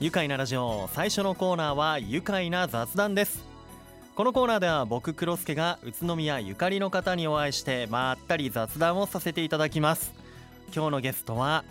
愉快なラジオ最初のコーナーは愉快な雑談です。このコーナーでは僕黒助が宇都宮ゆかりの方にお会いしてまったり雑談をさせていただきます。今日のゲストは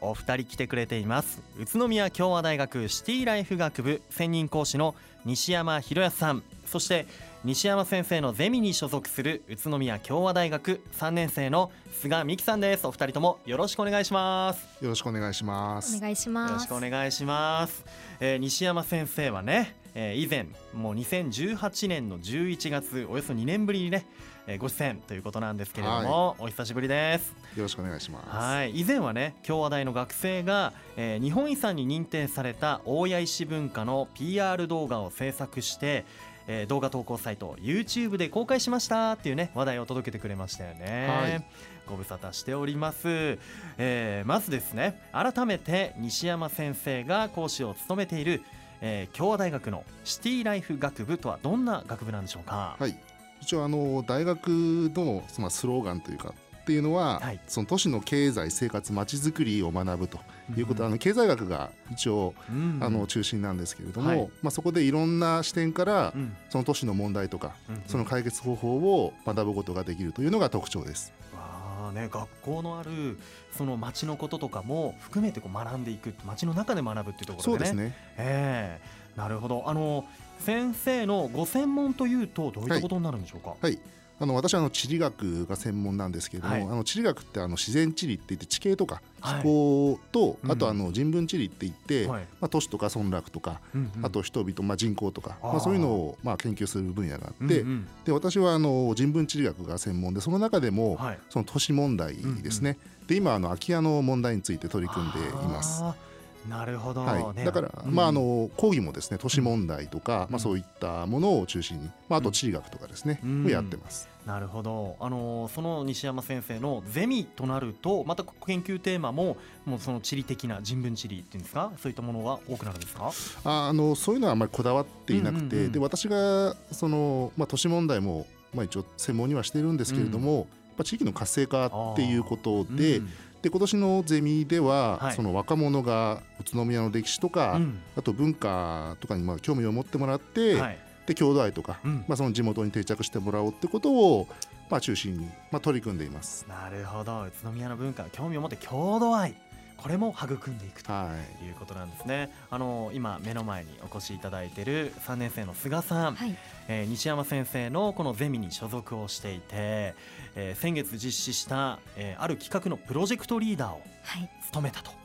お二人来てくれています。宇都宮共和大学シティライフ学部専任講師の西山博康さん。そして西山先生のゼミに所属する宇都宮共和大学3年生の菅美希さんです。お二人ともよろしくお願いします。よろしくお願いします。お願いしよろますしくお願いします、えー西山先生はね、えー以前もう2018年の11月およそ2年ぶりにね、えーご出演ということなんですけれども、お久しぶりです。よろしくお願いします。はい。以前はね共和大の学生が、えー日本遺産に認定された大谷石文化の PR 動画を制作して、えー動画投稿サイト YouTube で公開しましたっていうね話題を届けてくれましたよね、はい。ご無沙汰しております、えーまずですね改めて西山先生が講師を務めている、えー共和大学のシティライフ学部とはどんな学部なんでしょうか、はい。一応あの大学のそのスローガンというかっていうのは、はい。その都市の経済生活まちづくりを学ぶということ、うんあの経済学が一応、うんあの中心なんですけれども、はい。まあ、そこでいろんな視点から、うん。その都市の問題とか、うんその解決方法を学ぶことができるというのが特徴です。ね、学校のあるその町のこととかも含めてこう学んでいく町の中で学ぶっていうところでね。そうですね。ええ。なるほど。あの先生のご専門というとどういったことになるんでしょうか、はいあの私はあの地理学が専門なんですけれども、はい。あの地理学ってあの自然地理って言って地形とかはい。気候と、うん。あとあの人文地理って言って、はい。まあ、都市とか村落とか、うんうん。あと人々、まあ、人口とかまあ、そういうのをまあ研究する分野があって、うんうん。で私はあの人文地理学が専門でその中でも、はい。その都市問題ですね、で今あの空き家の問題について取り組んでいます。なるほど、はい、ね。だから、うん。まあ、あの講義もですね都市問題とか、うん。まあ、そういったものを中心に、まあ、あと地理学とかですね、うやってます。なるほど。あのその西山先生のゼミとなるとまた研究テーマももうその地理的な人文地理っていうんですか？そういったものが多くなるんですか？ああのそういうのはあまりこだわっていなくて、うんうんうん。で私がその、まあ、都市問題も、まあ、一応専門にはしているんですけれども、まあ、地域の活性化っていうことで,、うんで今年のゼミでは、はい。その若者が宇都宮の歴史とか、うん。あと文化とかにまあ興味を持ってもらって、はい。で郷土愛とか、うん。まあ、その地元に定着してもらおうってことを、まあ、中心に、まあ、取り組んでいます。なるほど。宇都宮の文化興味を持って郷土愛これも育んでいくとはい。いうことなんですね。あの今目の前にお越しいただいている3年生の菅さん、はい。えー西山先生のこのゼミに所属をしていて、えー先月実施した、えーある企画のプロジェクトリーダーをはい。務めたと。はい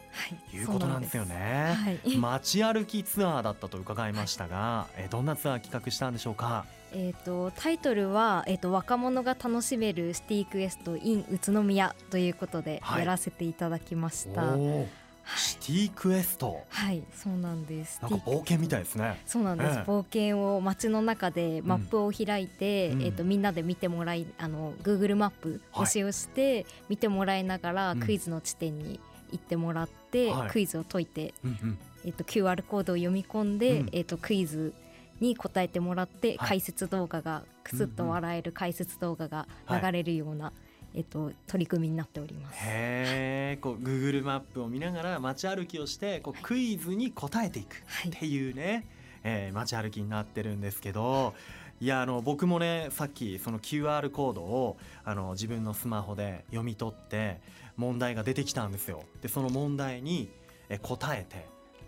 い。うことなんですよね。はい。街歩きツアーだったと伺いましたが、えーどんなツアー企画したんでしょうか？えっ、とタイトルはえっ、と若者が楽しめるシティクエスト in 宇都宮ということではい。やらせていただきました。はい、シティクエスト？はい、そうなんです。なんか冒険みたいですね。そうなんです、ええ。冒険を街の中でマップを開いて、うん。えっ、とみんなで見てもらいあの Google マップを使用して見てもらいながら、うん。クイズの地点に行ってもらって、はい。クイズを解いてうんうん。えっと QR コードを読み込んで、うん。えっとクイズに答えてもらって、はい。解説動画がくすっと笑える解説動画が流れるような、えっと取り組みになっております。へえ、こう Google マップを見ながら街歩きをしてこうクイズに答えていくはい。っていうね、えー街歩きになってるんですけど。いやあの僕もねさっきその QR コードをあの自分のスマホで読み取って問題が出てきたんですよ。でその問題にえ答えて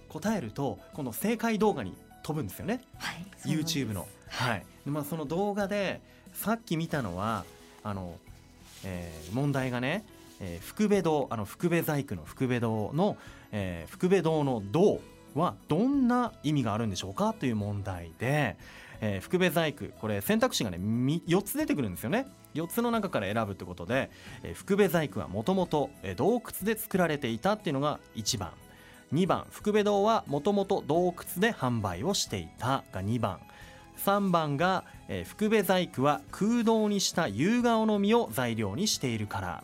答えるとこの正解動画に飛ぶんですよね。はい、YouTube の。はい。でまあ、その動画でさっき見たのはあの、えー問題がね、えー福部堂あの福部細工の福部堂の、えー福部堂の堂はどんな意味があるんでしょうかという問題で、えー福部細工。これ選択肢がね4つ出てくるんですよね。4つの中から選ぶってことで、えー福部細工はもともと洞窟で作られていたっていうのが1番。2番福部堂はもともと洞窟で販売をしていたが2番。3番が、えー福部細工は空洞にした夕顔の実を材料にしているから。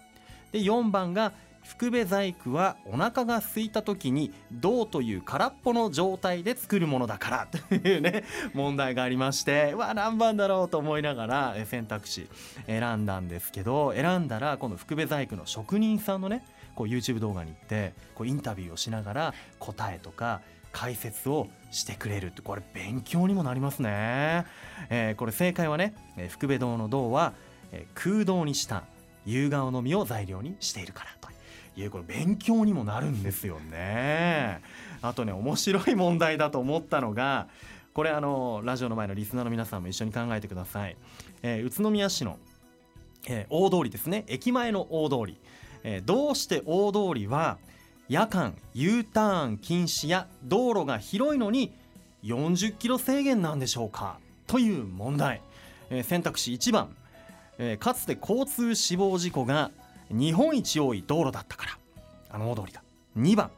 で4番が福部細工はお腹が空いた時に銅という空っぽの状態で作るものだから。というね問題がありまして。うわ何番だろうと思いながら選択肢選んだんですけど選んだらこの福部細工の職人さんのねこう YouTube 動画に行ってこうインタビューをしながら答えとか解説をしてくれるってこれ勉強にもなりますね、えー、これ正解はね、福部堂の銅は、空洞にした夕顔の実を材料にしているから。いうこれ勉強にもなるんですよね。あとね面白い問題だと思ったのがこれあのラジオの前のリスナーの皆さんも一緒に考えてください、えー、宇都宮市の、えー、大通りですね。駅前の大通り、えー、どうして大通りは夜間 U ターン禁止や道路が広いのに40キロ制限なんでしょうか？という問題、えー、選択肢1番、えー、かつて交通死亡事故が日本一多い道路だったから。あの大通りだ。2番。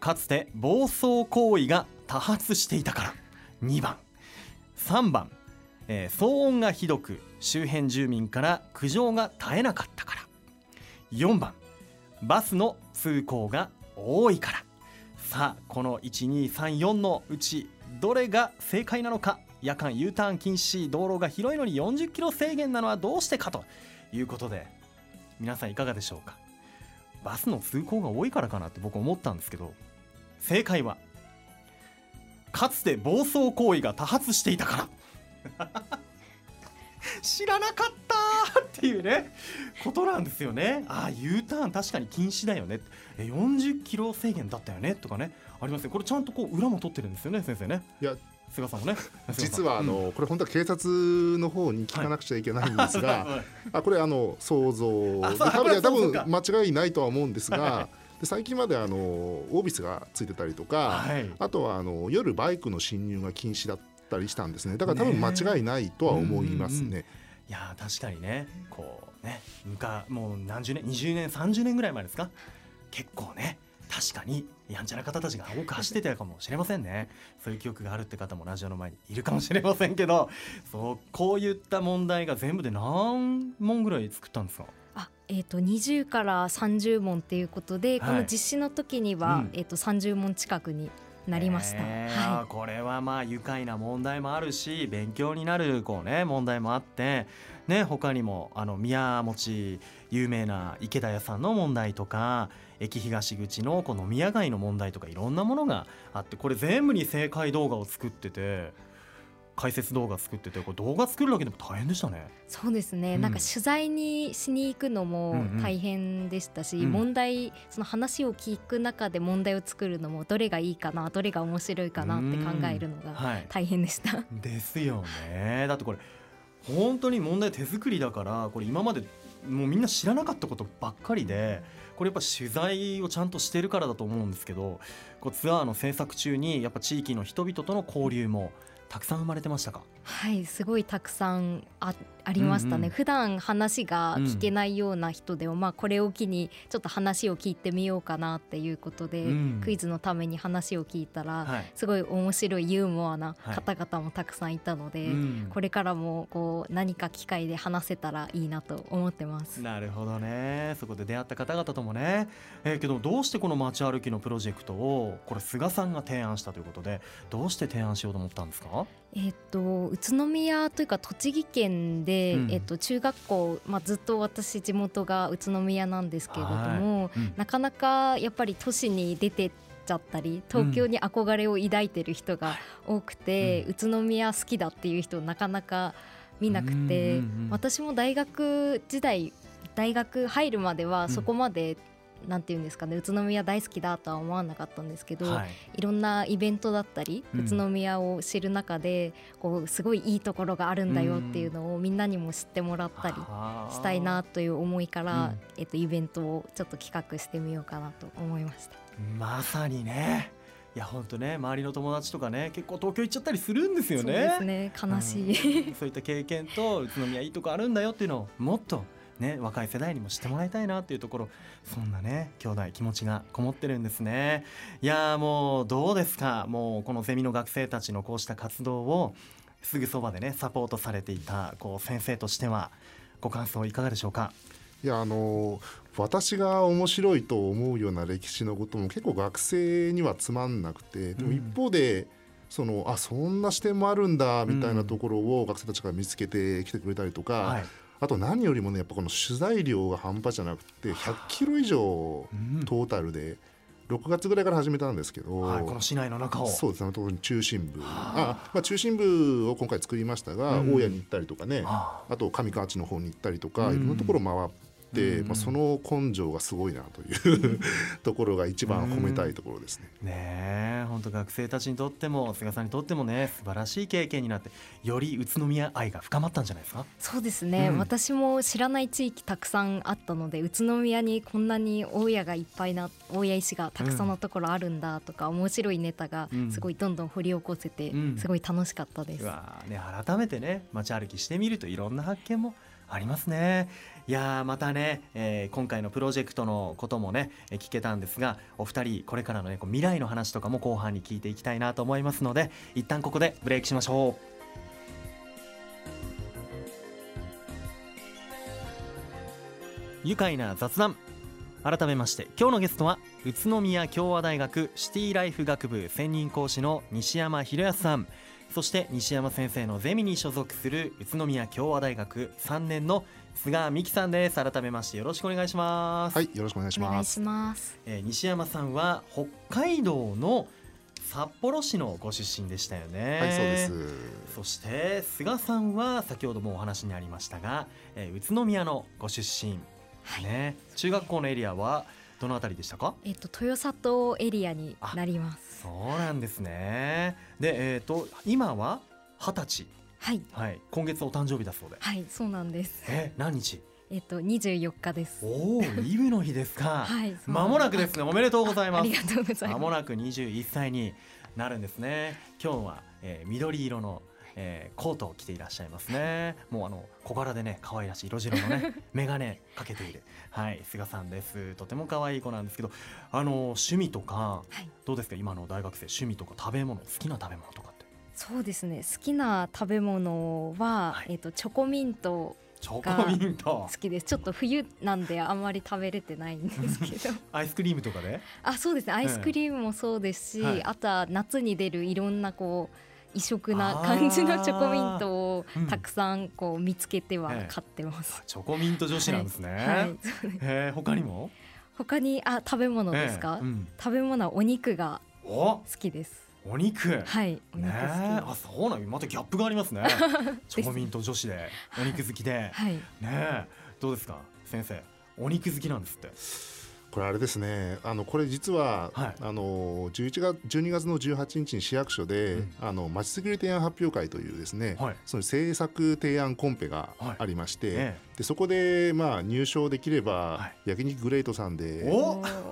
かつて暴走行為が多発していたから。2番。3番、えー、騒音がひどく周辺住民から苦情が絶えなかったから。4番。バスの通行が多いから。さあこの1234のうちどれが正解なのか。夜間 U ターン禁止道路が広いのに40キロ制限なのはどうしてかということで皆さんいかがでしょうか？バスの通行が多いからかなって僕思ったんですけど正解はかつて暴走行為が多発していたから。知らなかったっていうねことなんですよね。ああ U ターン確かに禁止だよね。40キロ制限だったよね？とかねありますねこれちゃんとこう裏も取ってるんですよね先生ね。いや菅さんもね。実はあの、うん、これ本当は警察の方に聞かなくちゃいけないんですが、はい、あこれあの想像。で多分多分間違いないとは思うんですが、で最近まであのオービスがついてたりとか、はい、あとはあの夜バイクの侵入が禁止だったりしたんですね。だから多分間違いないとは思いますね。ねいや確かにね。こうねかもう何十年20年30年ぐらい前ですか？結構ね確かにやんちゃな方たちが多く走ってたかもしれませんね。そういう記憶があるって方もラジオの前にいるかもしれませんけど そうこういった問題が全部で何問ぐらい作ったんですか？あえーと、20から30問ということで、はい、この実施の時には、うん、えーと、30問近くになりました、えー。はい、これはまあ愉快な問題もあるし勉強になるこう、ね、問題もあって、ね、他にもあの宮持有名な池田屋さんの問題とか駅東口のこの宮街の問題とかいろんなものがあってこれ全部に正解動画を作ってて解説動画作っててこれ動画作るだけでも大変でしたね。そうですね、うん、なんか取材にしに行くのも大変でしたし、うんうん、問題その話を聞く中で問題を作るのもどれがいいかなどれが面白いかなって考えるのが大変でした。はい、ですよね。だってこれ本当に問題手作りだからこれ今までもうみんな知らなかったことばっかりで。これやっぱ取材をちゃんとしてるからだと思うんですけどこうツアーの制作中にやっぱ地域の人々との交流もたくさん生まれてましたか？はいすごいたくさんあありましたね、うんうん、普段話が聞けないような人でも、うん、まあこれを機にちょっと話を聞いてみようかなっていうことで、うん、クイズのために話を聞いたら、はい、すごい面白いユーモアな方々もたくさんいたので、はいうん、これからもこう何か機会で話せたらいいなと思ってます。なるほどね。そこで出会った方々ともね、えー、けどどうしてこの街歩きのプロジェクトをこれ菅さんが提案したということでどうして提案しようと思ったんですか？えっと宇都宮というか栃木県で、うん、えっと、中学校、まあ、ずっと私地元が宇都宮なんですけれども、うん、なかなかやっぱり都市に出てちゃったり東京に憧れを抱いてる人が多くて、うん、宇都宮好きだっていう人なかなか見なくて、私も大学時代大学入るまではそこまでなんていうんですかね宇都宮大好きだとは思わなかったんですけど、はい、いろんなイベントだったり、うん、宇都宮を知る中でこうすごいいいところがあるんだよっていうのをみんなにも知ってもらったりしたいなという思いから、うん、えっと、イベントをちょっと企画してみようかなと思いました。まさにね。いや本当ね周りの友達とかね結構東京行っちゃったりするんですよね。そうですね悲しい、うん、そういった経験と宇都宮いいとこあるんだよっていうのをもっとね、若い世代にも知ってもらいたいなっていうところそんなね兄弟気持ちがこもってるんですね。いやもうどうですか？もうこのゼミの学生たちのこうした活動をすぐそばでねサポートされていたこう先生としてはご感想いかがでしょうか？いやあの私が面白いと思うような歴史のことも結構学生にはつまんなくてでも一方で、うんそのあそんな視点もあるんだみたいなところを学生たちが見つけてきてくれたりとか、はい、あと何よりもねやっぱこの取材量が半端じゃなくて100キロ以上トータルで。6月ぐらいから始めたんですけど、はい、この市内の中を。そうですね特に中心部。あ、まあ、中心部を今回作りましたが、うん、大家に行ったりとかねあ。と上河内の方に行ったりとか、いろんなところ回っ、うん、まあ、その根性がすごいなという ところが一番褒めたいところですね。うん、ね本当学生たちにとっても菅さんにとってもね素晴らしい経験になってより宇都宮愛が深まったんじゃないですか？そうですね、うん、私も知らない地域たくさんあったので宇都宮にこんなに大家がいっぱいな大家石がたくさんのところあるんだとか、うん、面白いネタがすごいどんどん掘り起こせて、すごい楽しかったです。ね、改めてね街歩きしてみるといろんな発見もありますねいやまたね、えー、今回のプロジェクトのこともねえ聞けたんですがお二人これからのね未来の話とかも後半に聞いていきたいなと思いますので一旦ここでブレイクしましょう。愉快な雑談。改めまして今日のゲストは宇都宮共和大学シティライフ学部専任講師の西山博康さん。そして西山先生のゼミに所属する宇都宮共和大学3年の菅美希さんです。改めましてよろしくお願いします。はいよろしくお願いします。ます。えー、西山さんは北海道の札幌市のご出身でしたよね。はいそうです。そして菅さんは先ほどもお話にありましたが、えー、宇都宮のご出身、はい、ね。中学校のエリアはどのあたりでしたか？えっ、と豊里エリアになりますそうなんですねでえっ、ー、と今は二十歳はい、はい、今月お誕生日だそうではいそうなんですえ何日？えっと二十四日です。おお、イブの日ですか。はい。まもなくですね。おめでとうございます。ありがとうございます。まもなく二十一歳になるんですね。今日は、えー、緑色のえー、コートを着ていらっしゃいますね。もうあの小柄でね可愛らしい色白のね 眼鏡かけている。はい菅さんです。とても可愛い子なんですけど、あの趣味とか、はい、どうですか？今の大学生趣味とか食べ物好きな食べ物とかって。そうですね。好きな食べ物は、はい、えっ、ー、とチョコミントチョコミント。好きです。ちょっと冬なんであんまり食べれてないんですけど。アイスクリームとかで？あそうですね。アイスクリームもそうですし、はい、あとは夏に出るいろんなこう異色な感じのチョコミントをたくさんこう見つけては買ってます。うん、チョコミント女子なんですね。はい。はい、え他にも？他にあ食べ物ですか？えーうん、食べ物はお肉が好きです。お肉？はい。お肉あそうなんまたギャップがありますね。チョコミント女子で。お肉好きで、はい、ねどうですか？先生。お肉好きなんですってこれあれですね。あのこれ実は、はい、あの11月12月の18日に市役所で、うん、あのまちづくり提案発表会というですね、はい、その政策提案コンペがありまして、はい、でそこでまあ入賞できれば、焼肉グレートさんで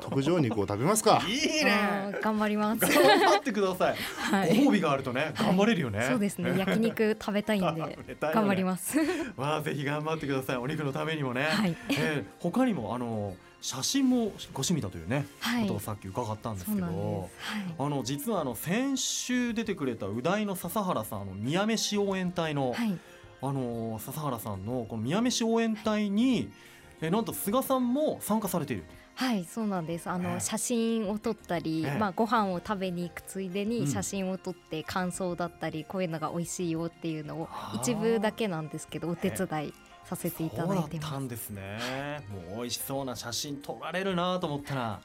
特上肉を食べますか。いいね。頑張ります。頑張ってください、はい、ご褒美があるとね頑張れるよね、そうですね。焼肉食べたいんでね、頑張ります。まあぜひ頑張ってください。お肉のためにもね、はい。えー、他にもあの写真もご趣味だというね、はい、ことをさっき伺ったんですけど、はい、あの実はあの先週出てくれた宇大の笹原さんあの宮飯応援隊の、はい、あの笹原さんのこの宮飯応援隊にえなんと菅さんも参加されている。はいそうなんですあの、えー、写真を撮ったり、えー、まあ、ご飯を食べに行くついでに写真を撮って感想だったり、うん、こういうのが美味しいよっていうのを一部だけなんですけどお手伝いさせていただいてます。んですね。もう美味しそうな写真撮られるなと思ったら。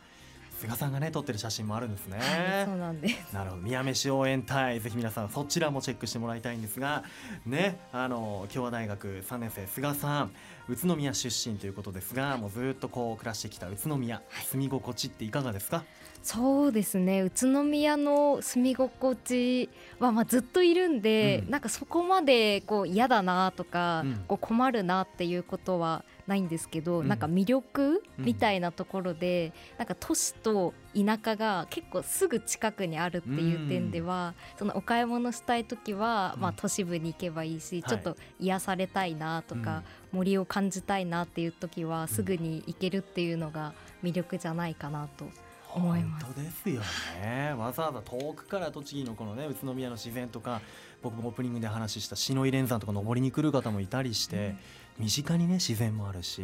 菅さんがね撮ってる写真もあるんですね。はい、そうなんです。なるほど、宮飯応援隊、ぜひ皆さんそちらもチェックしてもらいたいんですが、ね、あの共和大学三年生菅さん、宇都宮出身ということですが、もうずっとこう暮らしてきた宇都宮、住み心地っていかがですか？そうですね。宇都宮の住み心地はまあずっといるんで、うん、なんかそこまでこう嫌だなとか、うん、こう困るなっていうことはないんですけど、うん、なんか魅力みたいなところで、うん、なんか都市と田舎が結構すぐ近くにあるっていう点では、うん、そのお買い物したい時は、まあ、都市部に行けばいいし、ちょっと癒されたいなとか、森を感じたいなっていう時はすぐに行けるっていうのが魅力じゃないかなと。思います。本当ですよね。わざわざ遠くから栃木のこのね宇都宮の自然とか僕もオープニングで話した篠井連山とか登りに来る方もいたりして、身近にね自然もあるし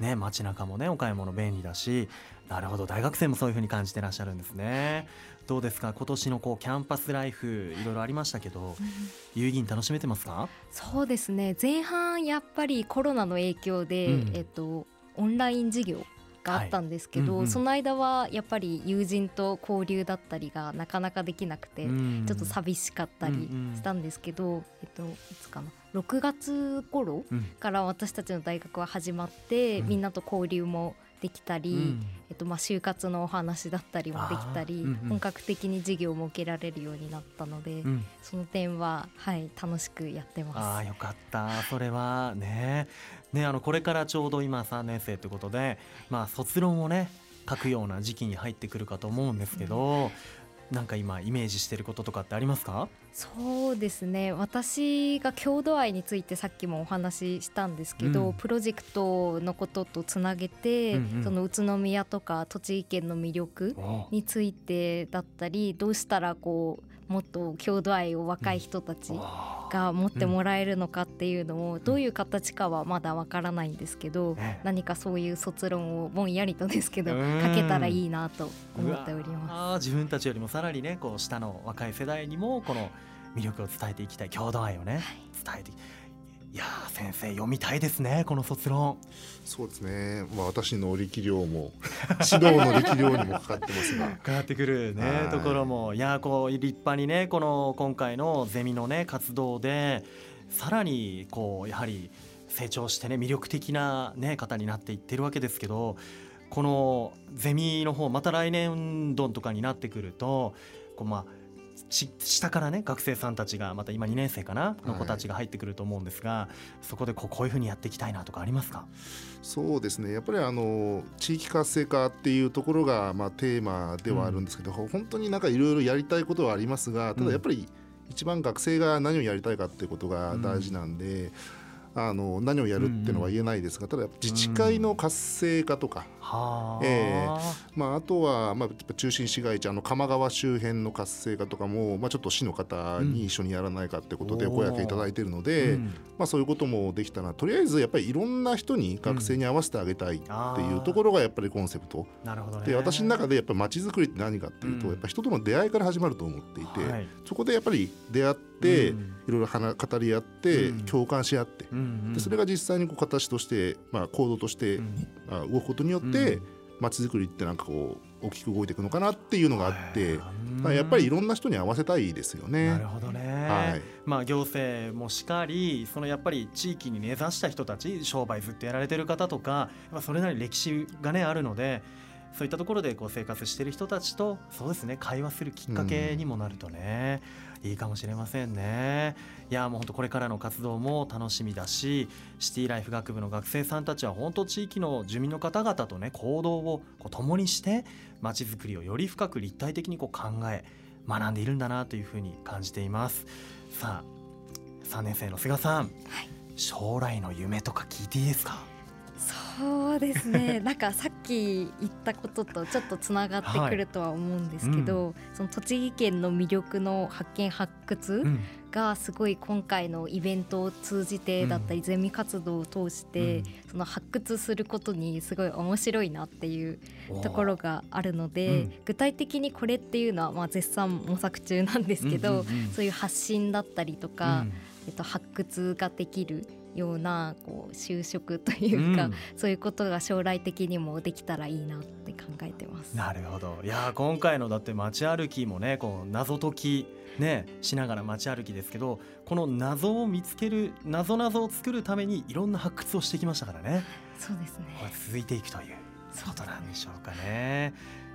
ね、街中もねお買い物便利だしなるほど大学生もそういうふうに感じてらっしゃるんですね。どうですか？今年のこうキャンパスライフいろいろありましたけど、うん、有意義に楽しめてますか？そうですね。前半やっぱりコロナの影響で、うん、えっと、オンライン授業があったんですけど、はいうんうん、その間はやっぱり友人と交流だったりがなかなかできなくて、ちょっと寂しかったりしたんですけど、うんうん、えっと、いつかな？6月頃から私たちの大学は始まって、うん、みんなと交流もできたり、うん、えっと、まあ就活のお話だったりもできたり、うんうん、本格的に授業も受けられるようになったので、うん、その点は、はい、楽しくやってます。あよかった。それはね。ねあのこれからちょうど今3年生ということで、まあ、卒論をね書くような時期に入ってくるかと思うんですけど、なんか今イメージしてることとかってありますか？そうですね。私が郷土愛についてさっきもお話ししたんですけど、うん、プロジェクトのこととつなげて、うんうん、その宇都宮とか栃木県の魅力についてだったりどうしたらこうもっと郷土愛を若い人たちが持ってもらえるのかっていうのをどういう形かはまだわからないんですけど何かそういう卒論をぼんやりとですけど書けたらいいなと思っております。自分たちよりもさらにねこう下の若い世代にもこの魅力を伝えていきたい郷土愛をね伝えていや先生読みたいですねこの卒論。そうですね。まあ私の力量も 指導の力量にもかかってますが。かかってくるねところも。いやこう立派にねこの今回のゼミのね活動でさらにこうやはり成長してね魅力的なね方になっていってるわけですけどこのゼミの方また来年度とかになってくるとこうまあ下からね学生さんたちがまた今2年生かなの子たちが入ってくると思うんですが、はい、そこでこうこういうふうにやっていきたいなとかありますか？そうですね。やっぱりあの地域活性化っていうところがまあテーマではあるんですけど、うん、本当になんかいろいろやりたいことはありますがただやっぱり一番学生が何をやりたいかっていうことが大事なんで。うんあの何をやるっていうのは言えないですが、ただ自治会の活性化とか、えーまあ、あとは、まあ、中心市街地あの鎌川周辺の活性化とかも、まあ、ちょっと市の方に一緒にやらないかってことでお声掛けいただいているので、まあ、そういうこともできたらとりあえずやっぱりいろんな人に学生に合わせてあげたいっていうところがやっぱりコンセプト、なるほどで私の中でやっぱり街づくりって何かっていうと、やっぱ人との出会いから始まると思っていて、そこでやっぱり出会って、いろいろ語り合って、共感し合って、でそれが実際にこう形として、まあ、行動として、動くことによって、街づくりってなんかこう大きく動いていくのかなっていうのがあって、やっぱりいろんな人に合わせたいですよね。なるほどね。はい、まあ行政もしかり、そのやっぱり地域に根ざした人たち、商売ずっとやられてる方とか、それなり歴史がねあるので。そういったところでこう生活している人たちとそうですね会話するきっかけにもなるとね、うん、いいかもしれませんね。いやもう本当これからの活動も楽しみだしシティライフ学部の学生さんたちは本当地域の住民の方々とね行動をこう共にしてまちづくりをより深く立体的にこう考え学んでいるんだなというふうに感じています。さあ3年生の菅さん、はい、将来の夢とか聞いていいですか？そうですね。なんかさっき言ったこととちょっとつながってくるとは思うんですけど、はいうん、その栃木県の魅力の発見発掘がすごい今回のイベントを通じてだったり、ゼミ活動を通して、その発掘することにすごい面白いなっていうところがあるので、具体的にこれっていうのはまあ絶賛模索中なんですけど、そういう発信だったりとか、えっと、発掘ができるようなこう就職というか、うん、そういうことが将来的にもできたらいいなって考えてます。なるほどいや今回のだって街歩きもねこう謎解きねしながら街歩きですけどこの謎を見つける謎謎を作るためにいろんな発掘をしてきましたからね。そうですねこれ続いていくということなんでしょうかね。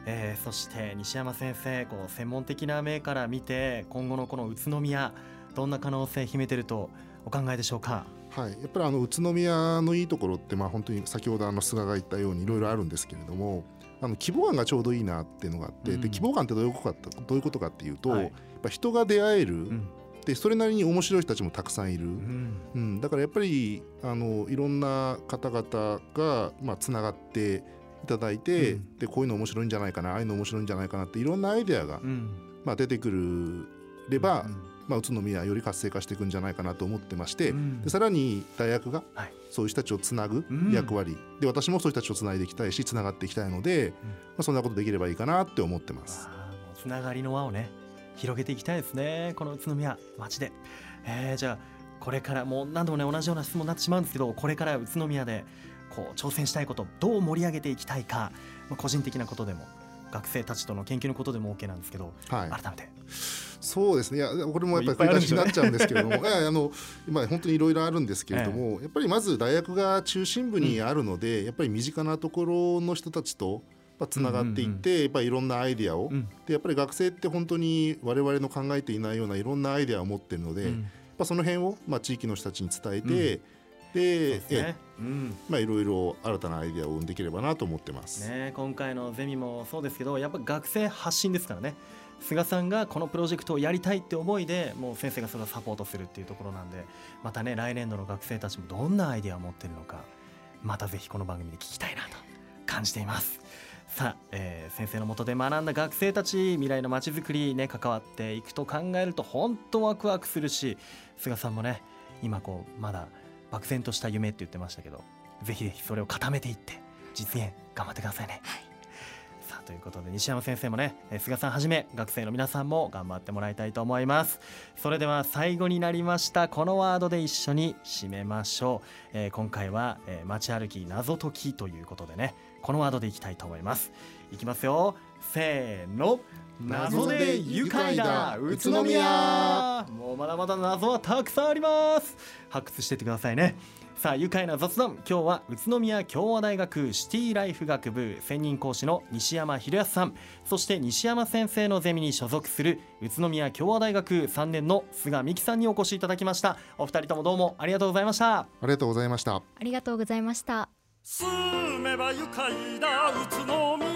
えー、そして西山先生こう専門的な目から見て今後のこの宇都宮どんな可能性秘めてるとお考えでしょうか？はい、やっぱりあの宇都宮のいいところってまあ本当に先ほどあの菅が言ったようにいろいろあるんですけれどもあの規模感がちょうどいいなっていうのがあって、うん、で規模感ってどういうことかどういうことかっていうと、はい、やっぱ人が出会える、うん、でそれなりに面白い人たちもたくさんいる、うん、うん、だからやっぱりあのいろんな方々がまあつながっていただいて、でこういうの面白いんじゃないかなああいうの面白いんじゃないかなっていろんなアイデアが、まあ、出てくるれば、まあ、宇都宮より活性化していくんじゃないかなと思ってまして、うん、でさらに大学がそういう人たちをつなぐ役割、うん、で私もそういう人たちをつないでいきたいしつながっていきたいので、うん、まあ、そんなことできればいいかなって思ってます。つながりの輪をね広げていきたいですねこの宇都宮町で、えー、じゃあこれからもう何度もね同じような質問になってしまうんですけどこれから宇都宮でこう挑戦したいことどう盛り上げていきたいか、まあ、個人的なことでも学生たちとの研究のことでも OK なんですけど、はい、改めて。そうですね。いやこれもやっぱり繰り返しになっちゃうんですけれども、ね、あの今本当にいろいろあるんですけれども、ええ、やっぱりまず大学が中心部にあるので、うん、やっぱり身近なところの人たちとつながっていって、やっぱりいろんなアイディアを、うん、でやっぱり学生って本当に我々の考えていないようないろんなアイディアを持ってるので、うん、やっぱその辺を、まあ、地域の人たちに伝えて、で、ね、うん、まあいろいろ新たなアイデアを生んでいければなと思ってます。ね、今回のゼミもそうですけど、やっぱ学生発信ですからね。菅さんがこのプロジェクトをやりたいって思いでもう先生がそれをサポートするっていうところなんでまたね来年度の学生たちもどんなアイデアを持ってるのかまたぜひこの番組で聞きたいなと感じていますさあ、えー、先生のもとで学んだ学生たち未来のまちづくりね関わっていくと考えると本当ワクワクするし菅さんもね今こうまだ漠然とした夢って言ってましたけどぜひぜひそれを固めていって実現頑張ってくださいね。はいということで西山先生もね菅さんはじめ学生の皆さんも頑張ってもらいたいと思います。それでは最後になりましたこのワードで一緒に締めましょう、えー、今回は、えー、街歩き謎解きということでねこのワードでいきたいと思います。いきますよ。せーの。謎で愉快だ宇都宮。もうまだまだ謎はたくさんあります。発掘してってくださいねさあ愉快な雑談。今日は宇都宮共和大学シティライフ学部専任講師の西山博康さん。そして西山先生のゼミに所属する宇都宮共和大学3年の菅美希さんにお越しいただきました。お二人ともどうもありがとうございました。ありがとうございました。ありがとうございました。住めば愉快だ宇都宮